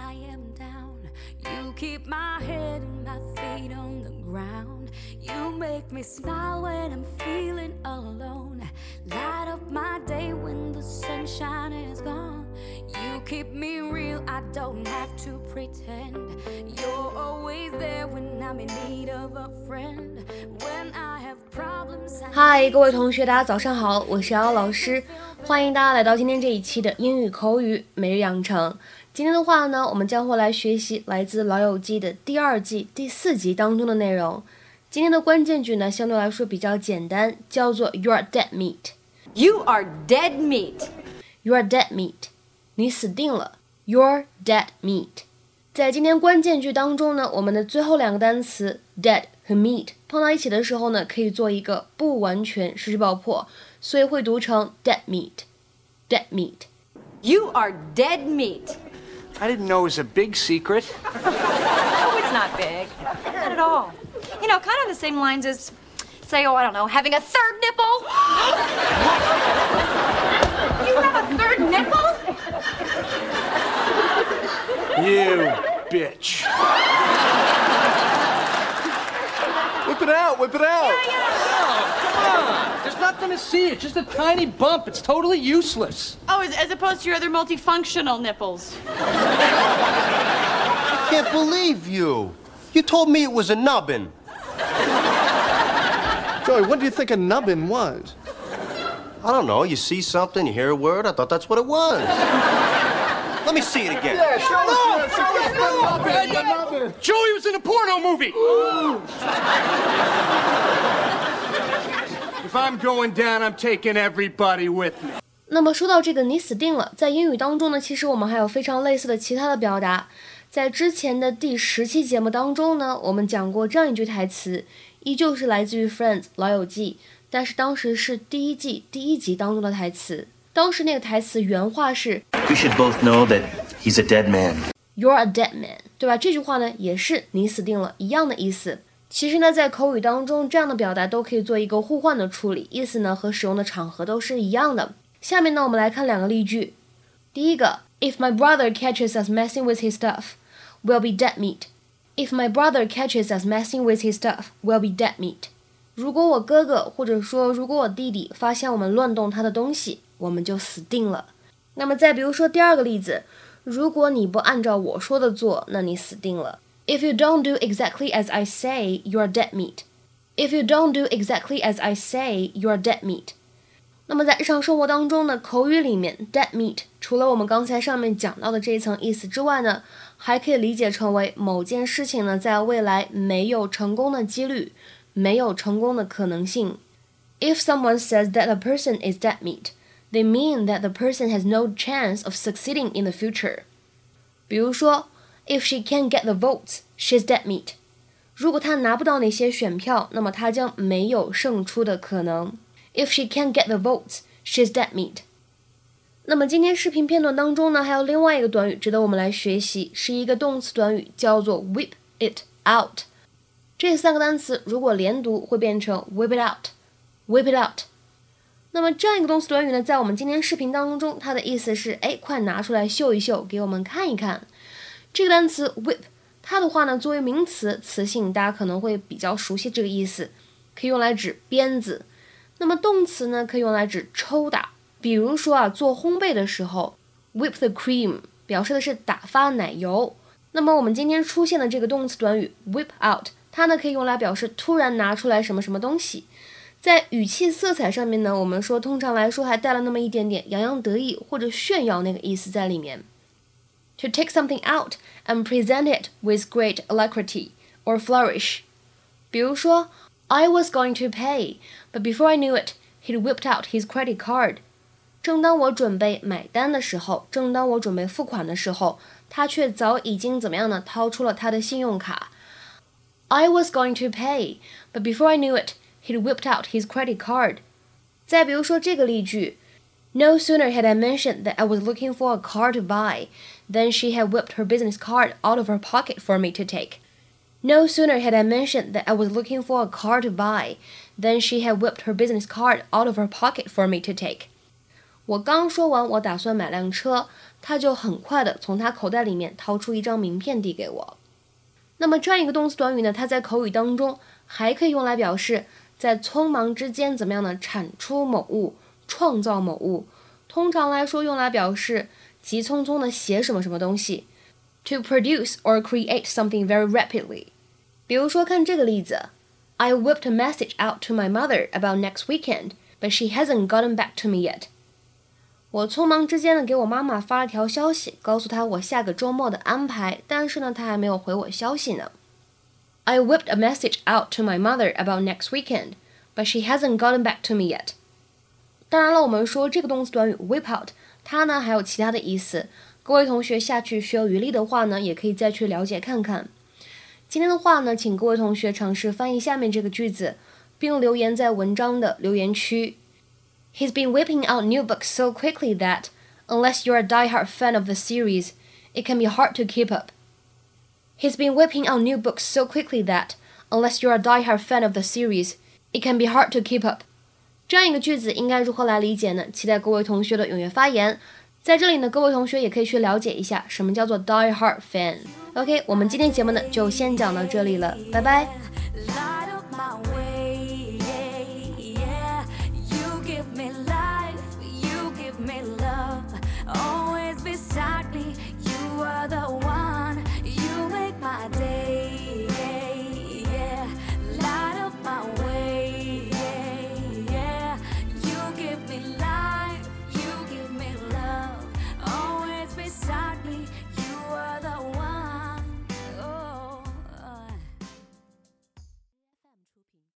I am down. You keep my head and my feet on the ground. You make me smile when I'm feeling alone. Light up my day when the sunshine is gone. You keep me real, I don't have to pretend. You're always there when I'm in need of a friend. When I have problems, I 嗨，各位同学，大家早上好，我是瑶瑶老师，欢迎大家来到今天这一期的英语口语每日养成。 今天的话呢，我们将会来学习来自《老友记》的第二季第四集当中的内容。今天的关键句呢，相对来说比较简单，叫做 "You are dead meat". You are dead meat. You are dead meat，你死定了。You're dead meat。在今天关键句当中呢，我们的最后两个单词 dead 和 meat 碰到一起的时候呢，可以做一个不完全失去爆破，所以会读成 dead meat。dead meat。You are dead meat. I didn't know it was a big secret. Oh, it's not big. Not at all. You know, kind of the same lines as, say, oh, I don't know, having a third nipple. you have a third nipple? You bitch. Whip it out, whip it out. Yeah, yeah. Oh, Come on. There's nothing to see. It's just a tiny bump. It's totally useless. Oh, as, as opposed to your other multifunctional nipples. I can't believe you. You told me it was a nubbin. Joey, what do you think a nubbin was? I don't know. You see something, you hear a word. I thought that's what it was. Let me see it again. Joey was in a porno movie. if I'm going down, I'm taking everybody with me. 那么说到这个，你死定了，在英语当中呢，其实我们还有非常类似的其他的表达。在之前的第十期节目当中呢，我们讲过这样一句台词，依旧是来自于《Friends》老友记，但是当时是第一季第一集当中的台词。当时那个台词原话是 We should both know that he's a dead man. "You're a dead man"，对吧？这句话呢，也是你死定了一样的意思。其实呢，在口语当中，这样的表达都可以做一个互换的处理，意思呢和使用的场合都是一样的。下面呢，我们来看两个例句。第一个，If my brother catches us messing with his stuff, we'll be dead meat. If my brother catches us messing with his stuff, we'll be dead meat. 如果我哥哥或者说如果我弟弟发现我们乱动他的东西，我们就死定了。那么再比如说第二个例子，如果你不按照我说的做，那你死定了。If you don't do exactly as I say, you're dead meat. If you don't do exactly as I say, you're dead meat. 那么在日常生活当中呢，口语里面 dead meat 除了我们刚才上面讲到的这一层意思之外呢，还可以理解成为某件事情呢在未来没有成功的几率，没有成功的可能性。If someone says that a person is dead meat, they mean that the person has no chance of succeeding in the future. 比如说，If she can't get the votes, she's dead meat. 如果她拿不到那些选票，那么她将没有胜出的可能。If she can't get the votes, she's dead meat. 那么今天视频片段当中呢，还有另外一个短语值得我们来学习，是一个动词短语，叫做 whip it out。这三个单词如果连读会变成 whip it out，whip it out。那么这样一个动词短语呢，在我们今天视频当中，它的意思是，哎，快拿出来秀一秀，给我们看一看。这个单词 whip，它的话呢，作为名词，词性大家可能会比较熟悉这个意思，可以用来指鞭子。那么动词呢，可以用来指抽打。比如说啊，做烘焙的时候，whip the cream 表示的是打发奶油。那么我们今天出现的这个动词短语 whip out，它呢可以用来表示突然拿出来什么什么东西。在语气色彩上面呢，我们说通常来说还带了那么一点点洋洋得意或者炫耀那个意思在里面。To take something out and present it with great alacrity or flourish。比如说 ，I was going to pay, but before I knew it, he'd whipped out his credit card。正当我准备买单的时候，正当我准备付款的时候，他却早已经怎么样呢？掏出了他的信用卡。I was going to pay, but before I knew it, he'd whipped out his credit card. 再比如说这个例句，No sooner had I mentioned that I was looking for a car to buy, than she had whipped her business card out of her pocket for me to take. No sooner had I mentioned that I was looking for a car to buy, than she had whipped her business card out of her pocket for me to take. 我刚说完我打算买辆车，她就很快的从她口袋里面掏出一张名片递给我。那么这样一个动词短语呢，它在口语当中还可以用来表示在匆忙之间怎么样呢？产出某物，创造某物。通常来说，用来表示急匆匆的写什么什么东西 ，to produce or create something very rapidly。比如说，看这个例子，I whipped a message out to my mother about next weekend, but she hasn't gotten back to me yet。我匆忙之间呢，给我妈妈发了条消息，告诉她我下个周末的安排，但是呢，她还没有回我消息呢。I whipped a message out to my mother about next weekend, but she hasn't gotten back to me yet。当然了，我们说这个动词短语 whip out，它呢还有其他的意思。 各位同学下去学有余力的话呢，也可以再去了解看看。今天的话呢，请各位同学尝试翻译下面这个句子，并留言在文章的留言区。He's been whipping out new books so quickly that, unless you're a die-hard fan of the series, it can be hard to keep up. He's been whipping out new books so quickly that, unless you're a die-hard fan of the series, it can be hard to keep up. 这样一个句子应该如何来理解呢？期待各位同学的踊跃发言。 在这里呢，各位同学也可以去了解一下什么叫做 die hard fan。OK，我们今天节目呢就先讲到这里了，拜拜。me you give me life